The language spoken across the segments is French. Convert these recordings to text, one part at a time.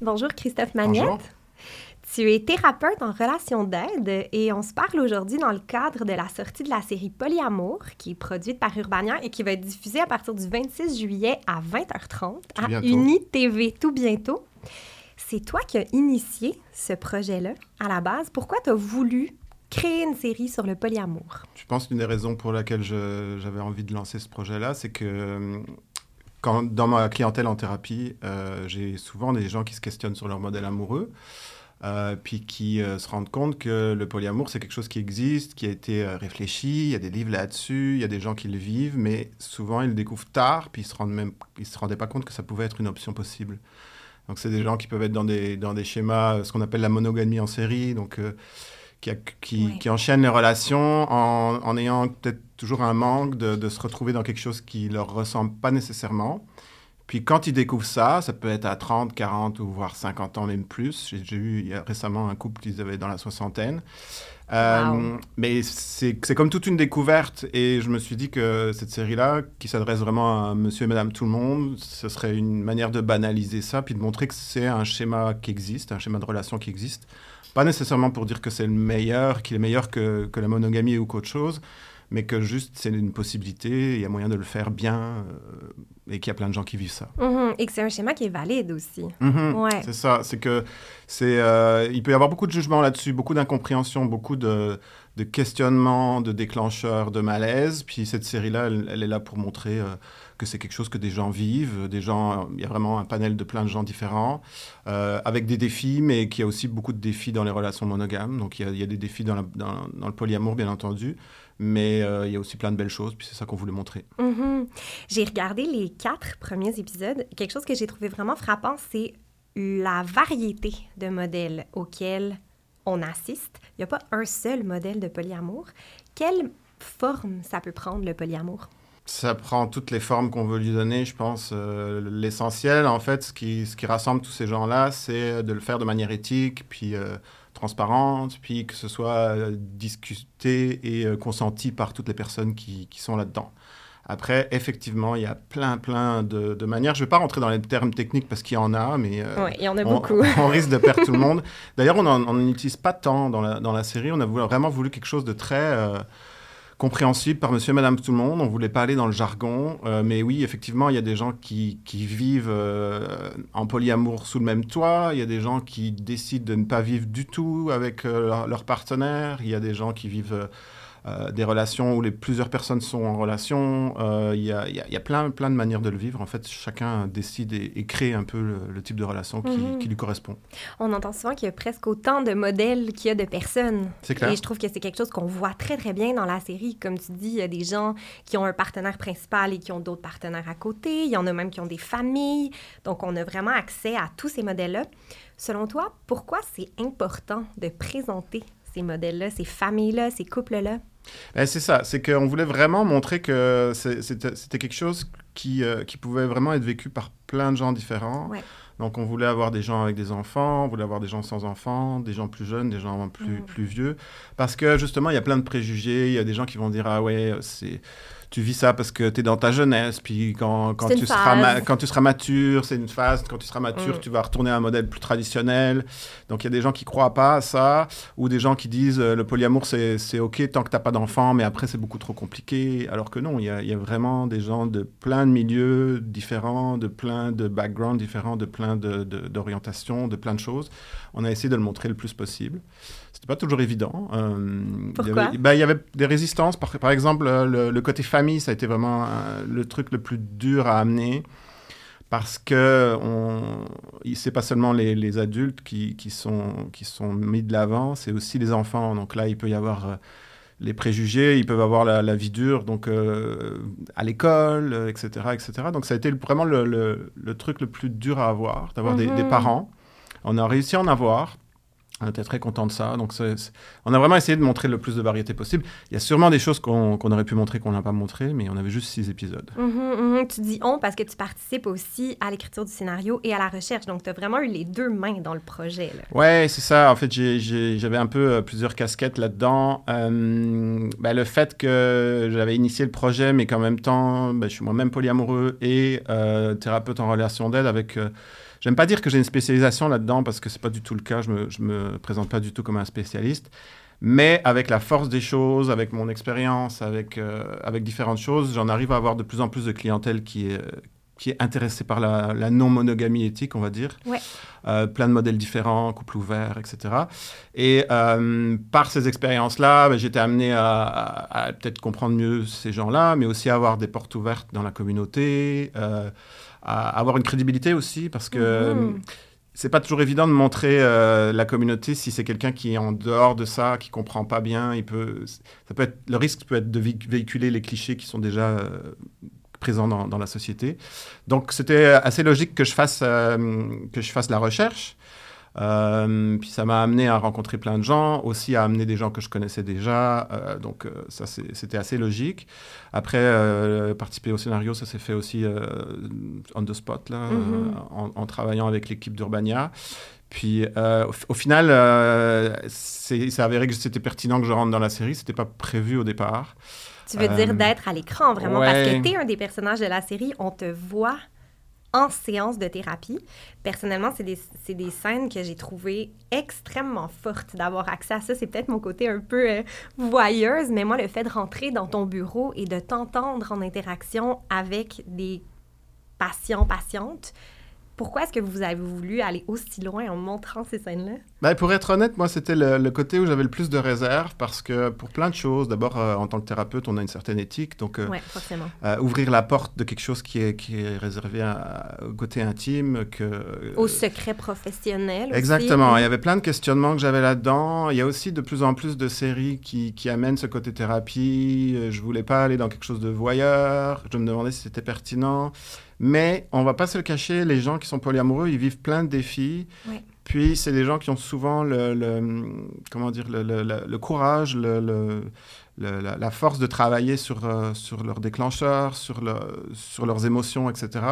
Bonjour Christophe Magnette. Bonjour. Tu es thérapeute en relation d'aide et on se parle aujourd'hui dans le cadre de la sortie de la série Polyamour qui est produite par Urbania et qui va être diffusée à partir du 26 juillet à 20h30 à bientôt. Uni TV tout bientôt. C'est toi qui as initié ce projet-là à la base. Pourquoi tu as voulu créer une série sur le polyamour? Je pense qu'une des raisons pour laquelle j'avais envie de lancer ce projet-là, c'est que euh, dans ma clientèle en thérapie, euh, j'ai souvent des gens qui se questionnent sur leur modèle amoureux, euh, puis qui euh, se rendent compte que le polyamour, c'est quelque chose qui existe, qui a été réfléchi, il y a des livres là-dessus, il y a des gens qui le vivent, mais souvent ils le découvrent tard, puis ils se même, ils se rendaient pas compte que ça pouvait être une option possible. Donc c'est des gens qui peuvent être dans des, dans des schémas, ce qu'on appelle la monogamie en série, donc qui, qui, enchaînent les relations en, en ayant peut-être toujours un manque de, de se retrouver dans quelque chose qui leur ressemble pas nécessairement. Puis quand ils découvrent ça, ça peut être à 30, 40 ou voire 50 ans, même plus. J'ai eu il y a récemment un couple qui avaient dans la soixantaine. Euh, Wow. Mais c'est comme toute une découverte et je me suis dit que cette série-là, qui s'adresse vraiment à monsieur et madame tout le monde, ce serait une manière de banaliser ça puis de montrer que c'est un schéma qui existe, un schéma de relation qui existe. Pas nécessairement pour dire que c'est le meilleur, qu'il est meilleur que, que la monogamie ou qu'autre chose, mais que juste c'est une possibilité, il y a moyen de le faire bien euh, et qu'il y a plein de gens qui vivent ça. Mhm. Et que c'est un schéma qui est valide aussi. Mhm. Ouais. C'est ça, c'est que c'est, euh, il peut y avoir beaucoup de jugements là-dessus, beaucoup d'incompréhension, beaucoup de, de questionnements, de déclencheurs, de malaise. Puis cette série-là, elle, elle est là pour montrer euh, que c'est quelque chose que des gens vivent, des gens, il y a vraiment un panel de plein de gens différents, euh, avec des défis, mais qu'il y a aussi beaucoup de défis dans les relations monogames. Donc il y a, des défis dans, le polyamour, bien entendu, mais euh, il y a aussi plein de belles choses. Puis c'est ça qu'on voulait montrer. Mhm. J'ai regardé les quatre premiers épisodes. Quelque chose que j'ai trouvé vraiment frappant, c'est la variété de modèles auxquels on assiste. Il n'y a pas un seul modèle de polyamour. Quelle forme ça peut prendre, le polyamour? Ça prend toutes les formes qu'on veut lui donner, je pense. Euh, L'essentiel, en fait, ce qui, ce qui rassemble tous ces gens-là, c'est de le faire de manière éthique, puis euh, transparente, puis que ce soit euh, discuté et euh, consenti par toutes les personnes qui, qui sont là-dedans. Après, effectivement, il y a plein, plein de, de manières. Je ne vais pas rentrer dans les termes techniques parce qu'il y en a, mais euh, il y en a on, beaucoup. on risque de perdre tout le monde. D'ailleurs, on n'en utilise pas tant dans la, dans la série. On a voulu- vraiment voulu quelque chose de très euh, compréhensible par monsieur et madame tout le monde. On voulait pas aller dans le jargon. Euh, mais oui, effectivement, il y a des gens qui, qui vivent euh, en polyamour sous le même toit. Il y a des gens qui décident de ne pas vivre du tout avec euh, leur, leur partenaire. Il y a des gens qui vivent... euh, euh, des relations où les plusieurs personnes sont en relation. Euh, Il y, a, il y a- il y a plein, plein de manières de le vivre. En fait, chacun décide et, et crée un peu le, le type de relation qui, Mhm. qui lui correspond. On entend souvent qu'il y a presque autant de modèles qu'il y a de personnes. C'est clair. Et je trouve que c'est quelque chose qu'on voit très, très bien dans la série. Comme tu dis, il y a des gens qui ont un partenaire principal et qui ont d'autres partenaires à côté. Il y en a même qui ont des familles. Donc, on a vraiment accès à tous ces modèles-là. Selon toi, pourquoi c'est important de présenter ces modèles-là, ces familles-là, ces couples-là? Ben, c'est ça, c'est qu'on voulait vraiment montrer que c'était quelque chose qui, euh, qui pouvait vraiment être vécu par plein de gens différents. Ouais. Donc on voulait avoir des gens avec des enfants, on voulait avoir des gens sans enfants, des gens plus jeunes, des gens plus, Mhm. plus vieux. Parce que justement, il y a plein de préjugés, il y a des gens qui vont dire, ah ouais, c'est tu vis ça parce que tu es dans ta jeunesse, puis quand, quand, tu, seras quand tu seras mature, c'est une phase, quand tu seras mature, Mm. tu vas retourner à un modèle plus traditionnel. Donc il y a des gens qui croient pas à ça, ou des gens qui disent euh, le polyamour c'est c'est ok tant que t'as pas d'enfant, mais après c'est beaucoup trop compliqué. Alors que non, il y y a vraiment des gens de plein de milieux différents, de plein de backgrounds différents, de plein de- de- d'orientations, de, plein de choses. On a essayé de le montrer le plus possible. C'était pas toujours évident. Euh, il y avait- bah, Il y avait des résistances. Par, par exemple, euh, le, le côté famille, ça a été vraiment euh, le truc le plus dur à amener. Parce que on, c'est pas seulement les, les adultes qui, qui sont, qui sont mis de l'avant, c'est aussi les enfants. Donc là, il peut y avoir euh, les préjugés, ils peuvent avoir la, la vie dure, donc euh, à l'école, euh, etc., etc. Donc ça a été vraiment le, le- le truc le plus dur à avoir, d'avoir des, des Mhm. parents. On a réussi à en avoir. On était très content de ça. Donc, on a vraiment essayé de montrer le plus de variété possible. Il y a sûrement des choses qu'on aurait pu montrer qu'on n'a pas montré, mais on avait juste six épisodes. Mhm, mhm. Tu dis on parce que tu participes aussi à l'écriture du scénario et à la recherche. Donc, tu as vraiment eu les deux mains dans le projet. Là. Ouais, c'est ça. En fait, j'avais un peu euh, plusieurs casquettes là-dedans. Euh, bah, le fait que j'avais initié le projet, mais qu'en même temps, bah, je suis moi-même polyamoureux et euh, thérapeute en relation d'aide avec... euh, J'aime pas dire que j'ai une spécialisation là-dedans parce que c'est pas du tout le cas. Je me, je me présente pas du tout comme un spécialiste. Mais avec la force des choses, avec mon expérience, avec, euh, avec différentes choses, j'en arrive à avoir de plus en plus de clientèle qui est, qui est intéressée par la, la non-monogamie éthique, on va dire. Ouais. Euh, plein de modèles différents, couple ouvert, etc. Et euh, par ces expériences-là, ben, j'étais amené à, à- à peut-être comprendre mieux ces gens-là, mais aussi à avoir des portes ouvertes dans la communauté, à avoir une crédibilité aussi, parce que Mhm. c'est pas toujours évident de montrer euh, la communauté si c'est quelqu'un qui est en dehors de ça, qui comprend pas bien. Il peut, ça peut être, le risque peut être de vé- véhiculer les clichés qui sont déjà euh, présents dans, dans la société. Donc c'était assez logique que je fasse, euh, que je fasse la recherche. Euh, puis ça m'a amené à rencontrer plein de gens, aussi à amener des gens que je connaissais déjà. euh, donc euh, ça, c'était assez logique. Après, euh, participer au scénario, ça s'est fait aussi on the spot, là, Mhm. en, en travaillant avec l'équipe d'Urbania. Puis au, au final, c'est c'est avéré que c'était pertinent que je rentre dans la série. C'était pas prévu au départ. Tu veux dire d'être à l'écran, vraiment, parce que tu es un des personnages de la série. On te voit en séance de thérapie. Personnellement, c'est des, des scènes que j'ai trouvées extrêmement fortes d'avoir accès à ça. C'est peut-être mon côté un peu euh, voyeuse, mais moi, le fait de rentrer dans ton bureau et de t'entendre en interaction avec des patients, patientes, pourquoi est-ce que vous avez voulu aller aussi loin en montrant ces scènes-là? Ben, pour être honnête, moi, c'était le, le côté où j'avais le plus de réserve parce que pour plein de choses, d'abord, euh, en tant que thérapeute, on a une certaine éthique. Donc, euh, euh, ouvrir la porte de quelque chose qui est, qui est réservé à- au côté intime, que... Au secret professionnel aussi. Exactement. Il y avait plein de questionnements que j'avais là-dedans. Il y a aussi de plus en plus de séries qui, qui amènent ce côté thérapie. Euh, Je voulais pas aller dans quelque chose de voyeur. Je me demandais si c'était pertinent. Mais on va pas se le cacher, les gens qui sont polyamoureux, ils vivent plein de défis. Puis c'est des gens qui ont souvent le, le- comment dire le, le- le- le courage, la, la force de travailler sur, euh, sur leurs déclencheurs, sur, le- sur leurs émotions, etc.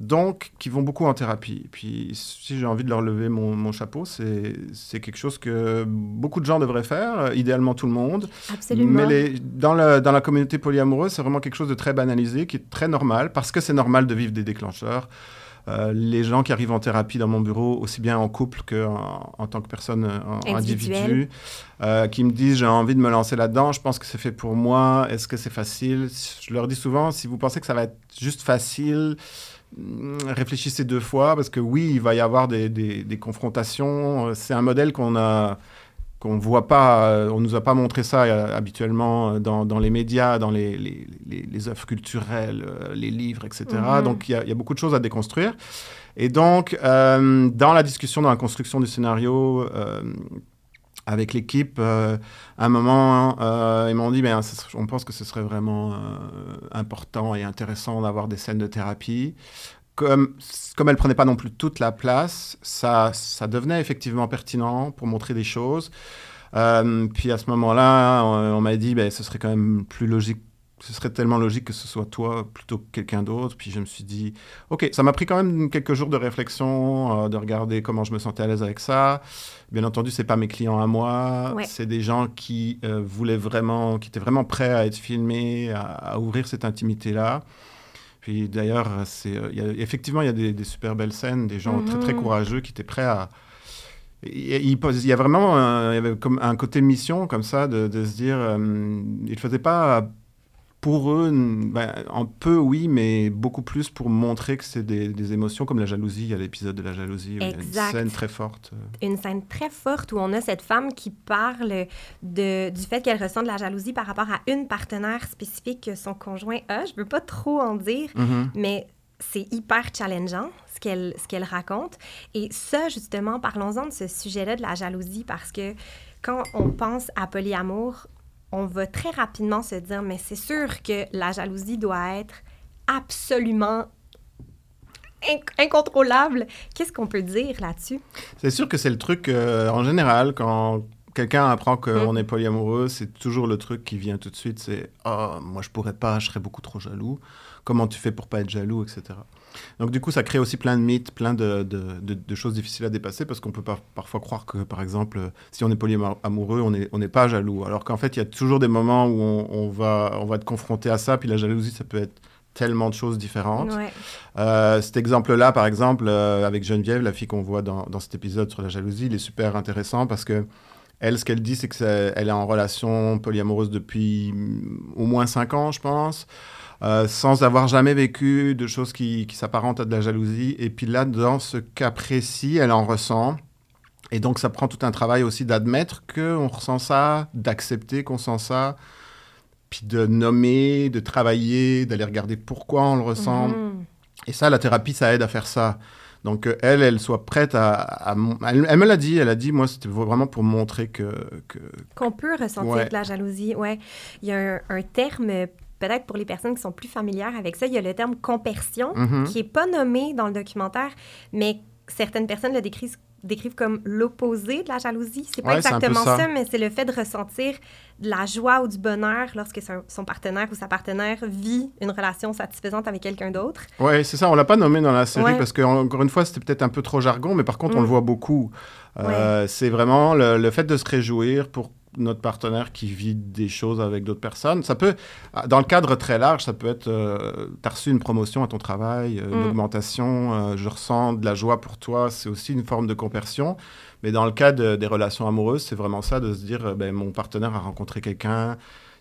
Donc, qui vont beaucoup en thérapie. Puis, si j'ai envie de leur lever mon, mon chapeau, c'est quelque chose que beaucoup de gens devraient faire, euh, idéalement tout le monde. Absolument. Mais les- dans, la communauté polyamoureuse, c'est vraiment quelque chose de très banalisé, qui est très normal, parce que c'est normal de vivre des déclencheurs. Euh, les gens qui arrivent en thérapie dans mon bureau, aussi bien en couple qu'en en tant que personne euh, en individu, euh, qui me disent j'ai envie de me lancer là-dedans, je pense que c'est fait pour moi, est-ce que c'est facile? Je leur dis souvent, si vous pensez que ça va être juste facile, réfléchissez deux fois, parce que oui, il va y avoir des, des- des confrontations. C'est un modèle qu'on a qu'on voit pas, euh, on nous a pas montré ça euh, habituellement euh, dans, dans les médias, dans les, les, les, les œuvres culturelles, euh, les livres, etc. Mhm. Donc il y, a- il y a beaucoup de choses à déconstruire. Et donc, euh, dans la discussion, dans la construction du scénario, avec l'équipe, euh, à un moment, euh, ils m'ont dit, ben, on pense que ce serait vraiment euh, important et intéressant d'avoir des scènes de thérapie. Comme, comme elle prenait pas non plus toute la place, ça, ça devenait effectivement pertinent pour montrer des choses. Puis à ce moment-là, on, on m'a dit, ben, ce serait quand même plus logique ce serait tellement logique que ce soit toi plutôt que quelqu'un d'autre. Puis je me suis dit, ok, ça m'a pris quand même quelques jours de réflexion, euh, de regarder comment je me sentais à l'aise avec ça. Bien entendu, c'est pas mes clients à moi, Ouais. c'est des gens qui euh, voulaient vraiment, qui étaient vraiment prêts à être filmés, à, à ouvrir cette intimité-là. Puis d'ailleurs, c'est, euh, il effectivement, il y a des, des super belles scènes, des gens très très Mhm. courageux qui étaient prêts à. Il il il y a vraiment un, il y avait comme un côté mission comme ça de, de se dire, euh, ils ne faisaient pas pour eux, ben, un peu oui, mais beaucoup plus pour montrer que c'est des, des émotions comme la jalousie. Il y a l'épisode de la jalousie, où il y a une scène très forte. une scène très forte où on a cette femme qui parle de, du fait qu'elle ressent de la jalousie par rapport à une partenaire spécifique que son conjoint a. Je ne veux pas trop en dire, Mhm. mais c'est hyper challengeant ce qu'elle ce qu'elle raconte. Et ça, justement, parlons-en de ce sujet-là de la jalousie parce que quand on pense à polyamour, on va très rapidement se dire, mais c'est sûr que la jalousie doit être absolument inc- incontrôlable. Qu'est-ce qu'on peut dire là-dessus? C'est sûr que c'est le truc, euh, en général, quand quelqu'un apprend qu'on Mhm. est polyamoureux, c'est toujours le truc qui vient tout de suite, c'est « Oh, moi je pourrais pas, je serais beaucoup trop jaloux. Comment tu fais pour pas être jaloux, etc. » Donc du coup, ça crée aussi plein de mythes, plein de, de- de- de choses difficiles à dépasser, parce qu'on peut pas, parfois croire que, par exemple, si on est polyamoureux, on n'est on n'est pas jaloux. Alors qu'en fait, il y a toujours des moments où on, on va, on va être confronté à ça, puis la jalousie, ça peut être tellement de choses différentes. Ouais. Euh, cet exemple-là, par exemple, euh, avec Geneviève, la fille qu'on voit dans, dans cet épisode sur la jalousie, il est super intéressant parce que elle, ce qu'elle dit, c'est qu'elle est en relation polyamoureuse depuis au moins cinq ans, je pense, euh, sans avoir jamais vécu de choses qui, qui s'apparentent à de la jalousie. Et puis là, dans ce cas précis, elle en ressent. Et donc, ça prend tout un travail aussi d'admettre qu'on ressent ça, d'accepter qu'on sent ça, puis de nommer, de travailler, d'aller regarder pourquoi on le ressent. Mhm. Et ça, la thérapie, ça aide à faire ça. Donc, euh, elle, elle soit prête à... elle, elle me l'a dit, elle a dit, moi, c'était vraiment pour montrer que... Qu'on peut ressentir Ouais. de la jalousie, ouais. Il y a un, un terme, euh, peut-être pour les personnes qui sont plus familières avec ça, il y a le terme compersion, Mhm. qui est pas nommé dans le documentaire, mais certaines personnes le décrivent, décrivent comme l'opposé de la jalousie. C'est pas Ouais, exactement ça. ça. mais c'est le fait de ressentir de la joie ou du bonheur lorsque son, partenaire ou sa partenaire vit une relation satisfaisante avec quelqu'un d'autre. Ouais, c'est ça, on l'a pas nommé dans la série Ouais. parce que, encore une fois, c'était peut-être un peu trop jargon, mais par contre, on Mm. le voit beaucoup. Euh, C'est vraiment le, le fait de se réjouir pour notre partenaire qui vit des choses avec d'autres personnes. Ça peut, dans le cadre très large, ça peut être, euh, t'as reçu une promotion à ton travail, euh, une Mm. augmentation, euh, je ressens de la joie pour toi, c'est aussi une forme de compersion. Mais dans le cas de- des relations amoureuses, c'est vraiment ça, de se dire, euh, ben, mon partenaire a rencontré quelqu'un,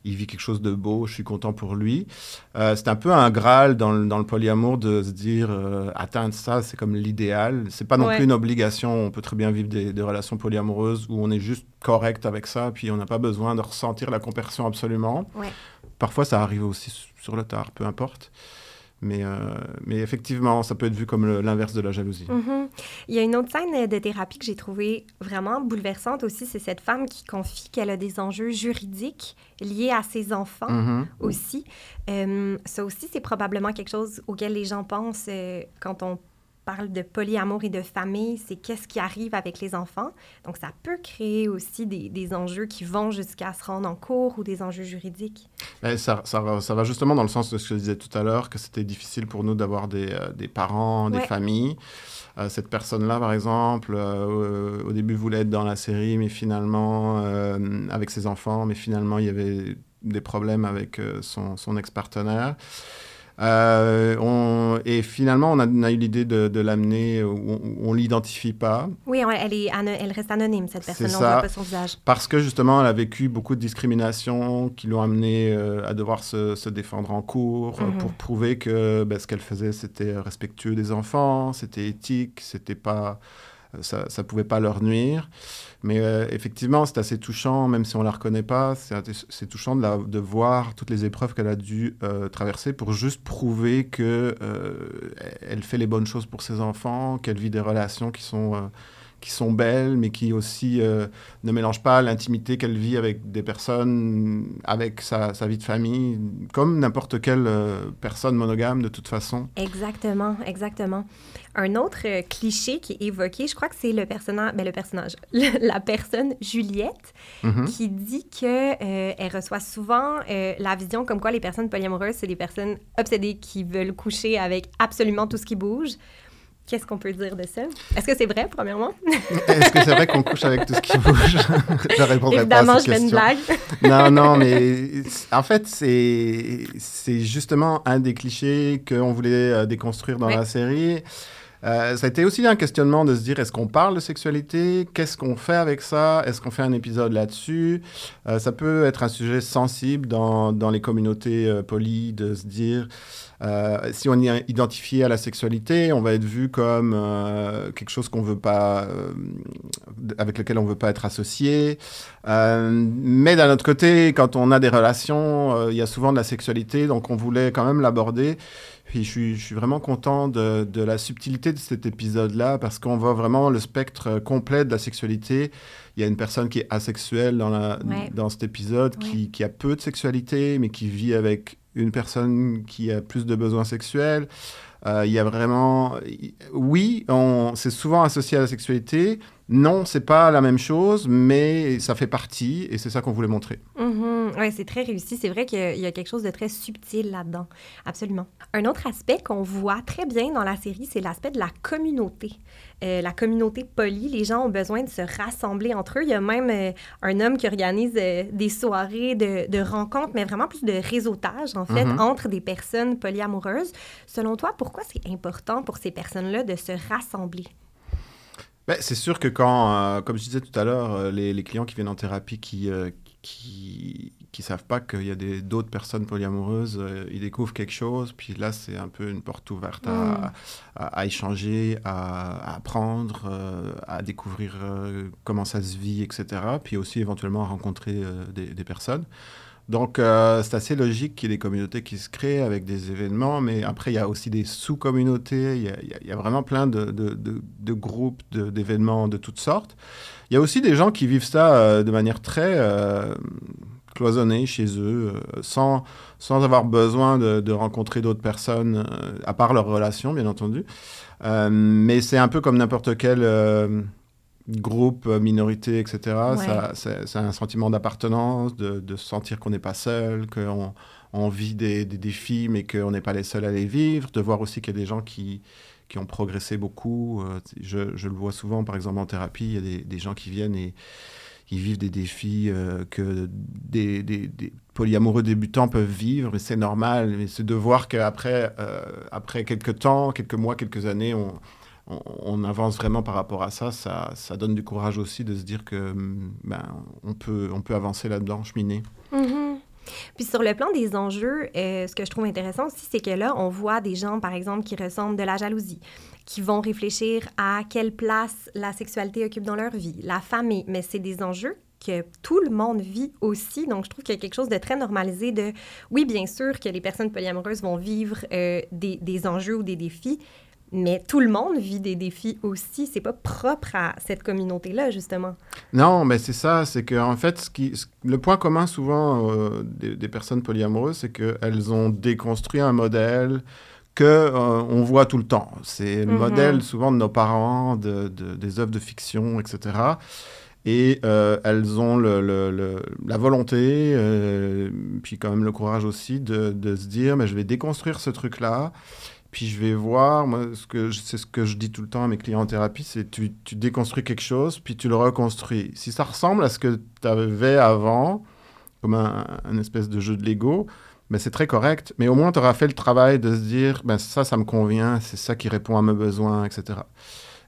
il vit quelque chose de beau, je suis content pour lui. Euh, c'est un peu un graal dans le, dans le polyamour de se dire euh, atteindre ça, c'est comme l'idéal. C'est pas non Ouais. plus une obligation. On peut très bien vivre des, des relations polyamoureuses où on est juste correct avec ça, puis on n'a pas besoin de ressentir la compersion absolument. Ouais. Parfois, ça arrive aussi sur le tard, peu importe. Mais, euh, mais effectivement, ça peut être vu comme l'inverse de la jalousie. Mhm. Il y a une autre scène de thérapie que j'ai trouvée vraiment bouleversante aussi. C'est cette femme qui confie qu'elle a des enjeux juridiques liés à ses enfants Mhm. aussi. Euh, ça aussi, c'est probablement quelque chose auquel les gens pensent euh, quand on parle de polyamour et de famille, c'est qu'est-ce qui arrive avec les enfants. Donc, ça peut créer aussi des, des enjeux qui vont jusqu'à se rendre en cours ou des enjeux juridiques. Ben, ça, ça, ça va justement dans le sens de ce que je disais tout à l'heure, que c'était difficile pour nous d'avoir des, euh, des parents, des Ouais. familles. Euh, cette personne-là, par exemple, euh, au début voulait être dans la série, mais finalement, avec ses enfants, mais finalement, il y avait des problèmes avec son, son ex-partenaire. Euh, on- et finalement, on a, on a eu l'idée de, de l'amener on ne l'identifie pas. Oui, elle, est, ano- elle reste anonyme, cette C'est personne-là. On ne voit pas son visage. Parce que justement, elle a vécu beaucoup de discrimination qui l'ont amené euh, à devoir se, se défendre en cours euh, Mhm. pour prouver que ben, ce qu'elle faisait, c'était respectueux des enfants, c'était éthique, c'était pas, ça, ça pouvait pas leur nuire. Mais euh, effectivement, c'est assez touchant, même si on la reconnaît pas, c'est touchant de, la- de voir toutes les épreuves qu'elle a dû euh, traverser pour juste prouver que euh, elle fait les bonnes choses pour ses enfants, qu'elle vit des relations qui sont euh, qui sont belles, mais qui aussi euh, ne mélangent pas l'intimité qu'elle vit avec des personnes, avec sa, sa vie de famille, comme n'importe quelle euh, personne monogame de toute façon. Exactement, exactement. Un autre euh, cliché qui est évoqué, je crois que c'est le personnage, ben le personnage, la personne Juliette, Mhm. qui dit que elle reçoit souvent la vision comme quoi les personnes polyamoureuses, c'est des personnes obsédées qui veulent coucher avec absolument tout ce qui bouge. Qu'est-ce qu'on peut dire de ça? Est-ce que c'est vrai, premièrement? Est-ce que c'est vrai qu'on couche avec tout ce qui bouge? Je répondrai Évidemment, pas à je cette fais une blague. non, non, mais en fait, c'est justement un des clichés qu'on voulait euh, déconstruire dans Ouais. la série. Euh, ça a été aussi un questionnement de se dire est-ce qu'on parle de sexualité? Qu'est-ce qu'on fait avec ça? Est-ce qu'on fait un épisode là-dessus? Euh, Ça peut être un sujet sensible dans, dans les communautés euh, polies de se dire euh, si on est identifié à la sexualité, on va être vu comme euh, quelque chose qu'on veut pas, euh, avec lequel on veut pas être associé. Mais d'un autre côté, quand on a des relations, il y a souvent de la sexualité, donc on voulait quand même l'aborder. Puis je suis, je suis vraiment content de, de la subtilité de cet épisode-là, parce qu'on voit vraiment le spectre complet de la sexualité. Il y a une personne qui est asexuelle dans, la, Ouais. dans cet épisode, qui, qui a peu de sexualité, mais qui vit avec une personne qui a plus de besoins sexuels. Euh, Il y a vraiment... Oui, on- c'est souvent associé à la sexualité. Non, c'est pas la même chose, mais ça fait partie, et c'est ça qu'on voulait montrer. Mhm. Ouais, c'est très réussi. C'est vrai qu'il y a- quelque chose de très subtil là-dedans. Absolument. Un autre aspect qu'on voit très bien dans la série, c'est l'aspect de la communauté. Euh, la communauté polie, les gens ont besoin de se rassembler entre eux. Il y a même euh, un homme qui organise euh, des soirées de, de rencontres, mais vraiment plus de réseautage, en fait, Mhm. entre des personnes polyamoureuses. Selon toi, pourquoi c'est important pour ces personnes-là de se rassembler? Ben, c'est sûr que quand, euh, comme je disais tout à l'heure, euh, les, les clients qui viennent en thérapie qui euh, qui qui savent pas qu'il y a des- d'autres personnes polyamoureuses, euh, ils découvrent quelque chose, puis là c'est un peu une porte ouverte à, à, à échanger, à, à apprendre, à découvrir comment ça se vit, etc. Puis aussi éventuellement à rencontrer des, des personnes. Donc, euh, c'est assez logique qu'il y ait des communautés qui se créent avec des événements, mais après, il y a aussi des sous-communautés, il y a, vraiment plein de, groupes, d'événements de, toutes sortes. Il y a aussi des gens qui vivent ça euh, de manière très euh, cloisonnée chez eux, sans, sans avoir besoin de, rencontrer d'autres personnes, à part leur relation, bien entendu. Mais c'est un peu comme n'importe quel... groupe, euh, minorité, etc. Ouais. Ça, c'est, c'est un sentiment d'appartenance, de, de se sentir qu'on n'est pas seul, qu'on on vit des, des défis, mais qu'on n'est pas les seuls à les vivre, de voir aussi qu'il y a des gens qui, qui ont progressé beaucoup. Euh, je, je le vois souvent, par exemple, en thérapie, il y a des, des gens qui viennent et ils vivent des défis euh, que des, des, des polyamoureux débutants peuvent vivre, mais c'est normal. Mais c'est de voir qu'après euh, après quelques temps, quelques mois, quelques années, on, on, avance vraiment par rapport à ça, ça, donne du courage aussi de se dire que hum, ben, on, peut, on peut avancer là-dedans, cheminer. Mhm. Puis sur le plan des enjeux, euh, ce que je trouve intéressant aussi, c'est que là, on voit des gens, par exemple, qui ressentent de la jalousie, qui vont réfléchir à quelle place la sexualité occupe dans leur vie, la famille, mais c'est des enjeux que tout le monde vit aussi. Donc, je trouve qu'il y a quelque chose de très normalisé de, oui, bien sûr que les personnes polyamoureuses vont vivre euh, des, des enjeux ou des défis, mais tout le monde vit des défis aussi. C'est pas propre à cette communauté-là, justement. Non, mais c'est ça, c'est que en fait, ce qui, ce- le point commun souvent euh, des, des personnes polyamoureuses, c'est qu'elles ont déconstruit un modèle que euh, on voit tout le temps. C'est le Mhm. modèle souvent de nos parents, de, de- des œuvres de fiction, etc. Et euh, elles ont le, le- le- la volonté, puis quand même le courage aussi, de, de se dire, mais je vais déconstruire ce truc-là. Puis je vais voir, moi, ce que c'est ce que je dis tout le temps à mes clients en thérapie, c'est tu, tu déconstruis quelque chose, puis tu le reconstruis. Si ça ressemble à ce que tu avais avant, comme un, un espèce de jeu de Lego, ben c'est très correct. Mais au moins, tu auras fait le travail de se dire, ben ça, ça me convient, c'est ça qui répond à mes besoins, etc.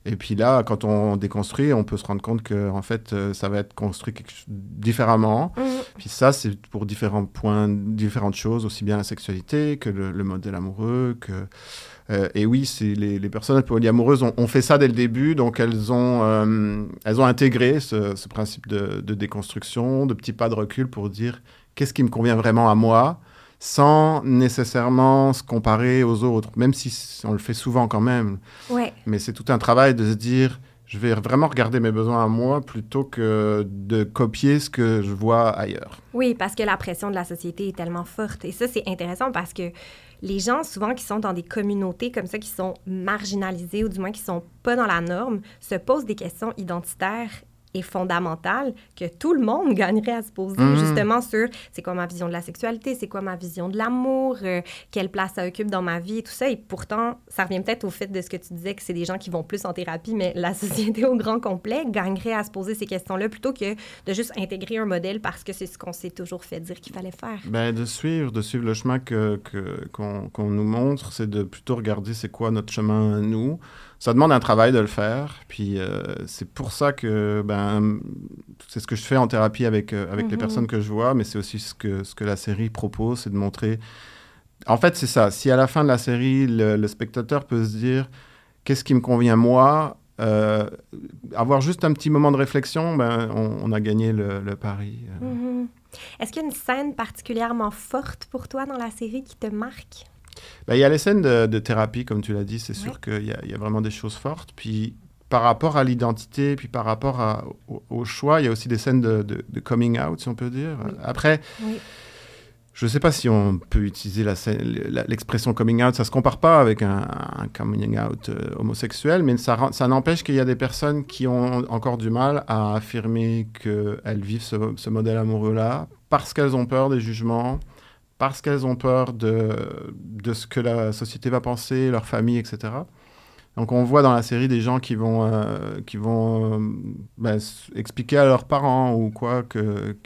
Et puis là, quand on déconstruit, on peut se rendre compte que en fait, euh, ça va être construit différemment. Mhm. Puis ça, c'est pour différents points, différentes choses, aussi bien la sexualité que le, le modèle amoureux. Que, euh, et oui, c'est les, les personnes polyamoureuses ont, ont fait ça dès le début, donc elles ont, euh, elles ont intégré ce, ce principe de, de déconstruction, de petits pas de recul pour dire qu'est-ce qui me convient vraiment à moi, sans nécessairement se comparer aux autres, même si on le fait souvent quand même. Ouais. Mais c'est tout un travail de se dire, je vais vraiment regarder mes besoins à moi plutôt que de copier ce que je vois ailleurs. Oui, parce que la pression de la société est tellement forte. Et ça, c'est intéressant parce que les gens, souvent, qui sont dans des communautés comme ça, qui sont marginalisées ou du moins qui sont pas dans la norme, se posent des questions identitaires est fondamentale que tout le monde gagnerait à se poser Mhm. justement sur c'est quoi ma vision de la sexualité, c'est quoi ma vision de l'amour, euh, quelle place ça occupe dans ma vie et tout ça. Et pourtant, ça revient peut-être au fait de ce que tu disais que c'est des gens qui vont plus en thérapie, mais la société au grand complet gagnerait à se poser ces questions-là plutôt que de juste intégrer un modèle parce que c'est ce qu'on s'est toujours fait dire qu'il fallait faire. Ben, de suivre, de suivre le chemin que, que- qu'on, qu'on nous montre, c'est de plutôt regarder c'est quoi notre chemin à nous. Ça demande un travail de le faire, puis euh, c'est pour ça que ben, c'est ce que je fais en thérapie avec, euh, avec les Mhm. personnes que je vois, mais c'est aussi ce que, ce que la série propose, c'est de montrer... En fait, c'est ça. Si à la fin de la série, le, le spectateur peut se dire qu'est-ce qui me convient moi, euh, avoir juste un petit moment de réflexion, ben, on, on a gagné le, le pari. Mhm. Est-ce qu'il y a une scène particulièrement forte pour toi dans la série qui te marque? Ben, Il y a les scènes de, de thérapie, comme tu l'as dit, c'est Ouais. sûr qu'il y, a- il y a vraiment des choses fortes. Puis par rapport à l'identité, puis par rapport à- au, au choix, il y a aussi des scènes de, de- de coming out, si on peut dire. Oui. Après, Oui. je ne sais pas si on peut utiliser l'expression coming out, ça ne se compare pas avec un, un coming out euh, homosexuel, mais ça, n'empêche qu'il y a des personnes qui ont encore du mal à affirmer qu'elles vivent ce, ce modèle amoureux-là parce qu'elles ont peur des jugements, parce qu'elles ont peur de, de ce que la société va penser, leur famille, etc. Donc on voit dans la série des gens qui vont, euh, qui vont euh, ben, expliquer à leurs parents ou quoi que-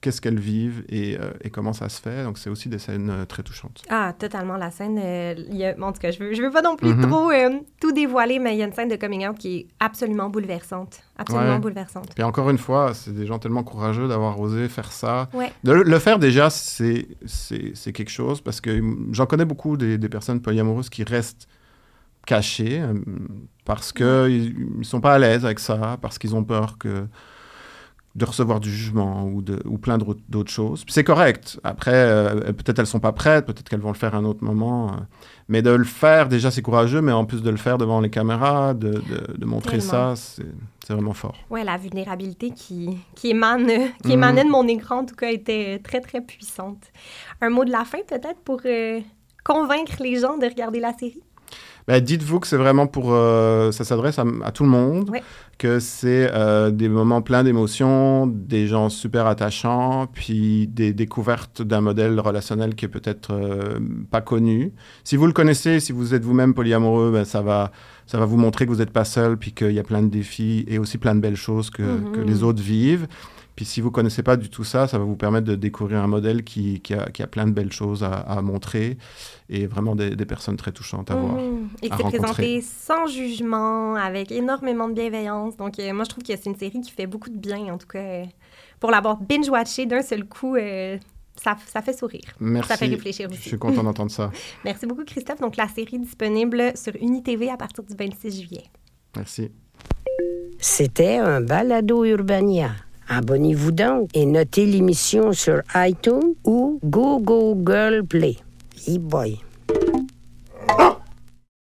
qu'est-ce qu'elles vivent et, euh, et comment ça se fait. Donc c'est aussi des scènes euh, très touchantes. Ah, totalement. La scène, euh, y a- en tout cas, je veux, je veux pas non plus Mhm. trop euh, tout dévoiler, mais il y a une scène de coming out qui est absolument bouleversante. Absolument Ouais. bouleversante. Et encore une fois, c'est des gens tellement courageux d'avoir osé faire ça. Ouais. De le- le faire déjà, c'est quelque chose parce que j'en connais beaucoup des, des personnes polyamoureuses qui restent cachées euh, parce qu'ils ne sont pas à l'aise avec ça, parce qu'ils ont peur que de recevoir du jugement ou, de, ou plein d'autres choses. C'est correct. Après, euh, peut-être elles sont pas prêtes, peut-être qu'elles vont le faire à un autre moment. euh. mais de le faire, déjà, c'est courageux, mais en plus de le faire devant les caméras, de, de- de montrer Tellement. ça, c'est c'est vraiment fort. Ouais, la vulnérabilité qui, qui, émane, qui Mhm. émanait de mon écran, en tout cas, était très, très puissante. Un mot de la fin, peut-être, pour euh, convaincre les gens de regarder la série? Ben, Dites-vous que c'est vraiment pour... euh, ça s'adresse à, à tout le monde, Ouais. que c'est euh, des moments pleins d'émotions, des gens super attachants, puis des découvertes d'un modèle relationnel qui est peut-être euh, pas connu. Si vous le connaissez, si vous êtes vous-même polyamoureux, ben, ça, va, ça va vous montrer que vous n'êtes pas seul, puis qu'il y a plein de défis et aussi plein de belles choses que, Mhm. que les autres vivent. Puis si vous connaissez pas du tout ça, ça va vous permettre de découvrir un modèle qui, qui, a, qui a plein de belles choses à, à montrer et vraiment des, des personnes très touchantes à voir. Mhm. Et que à c'est présenté sans jugement, avec énormément de bienveillance. Donc, euh, moi, je trouve que c'est une série qui fait beaucoup de bien, en tout cas. euh, pour l'avoir binge-watché d'un seul coup, euh, ça, ça fait sourire. Merci. Ça fait réfléchir Je aussi. suis content d'entendre ça. Merci beaucoup, Christophe. Donc, la série disponible sur UniTV à partir du 26 juillet. Merci. C'était un balado Urbania. Abonnez-vous donc et notez l'émission sur iTunes ou Google Play. E-boy.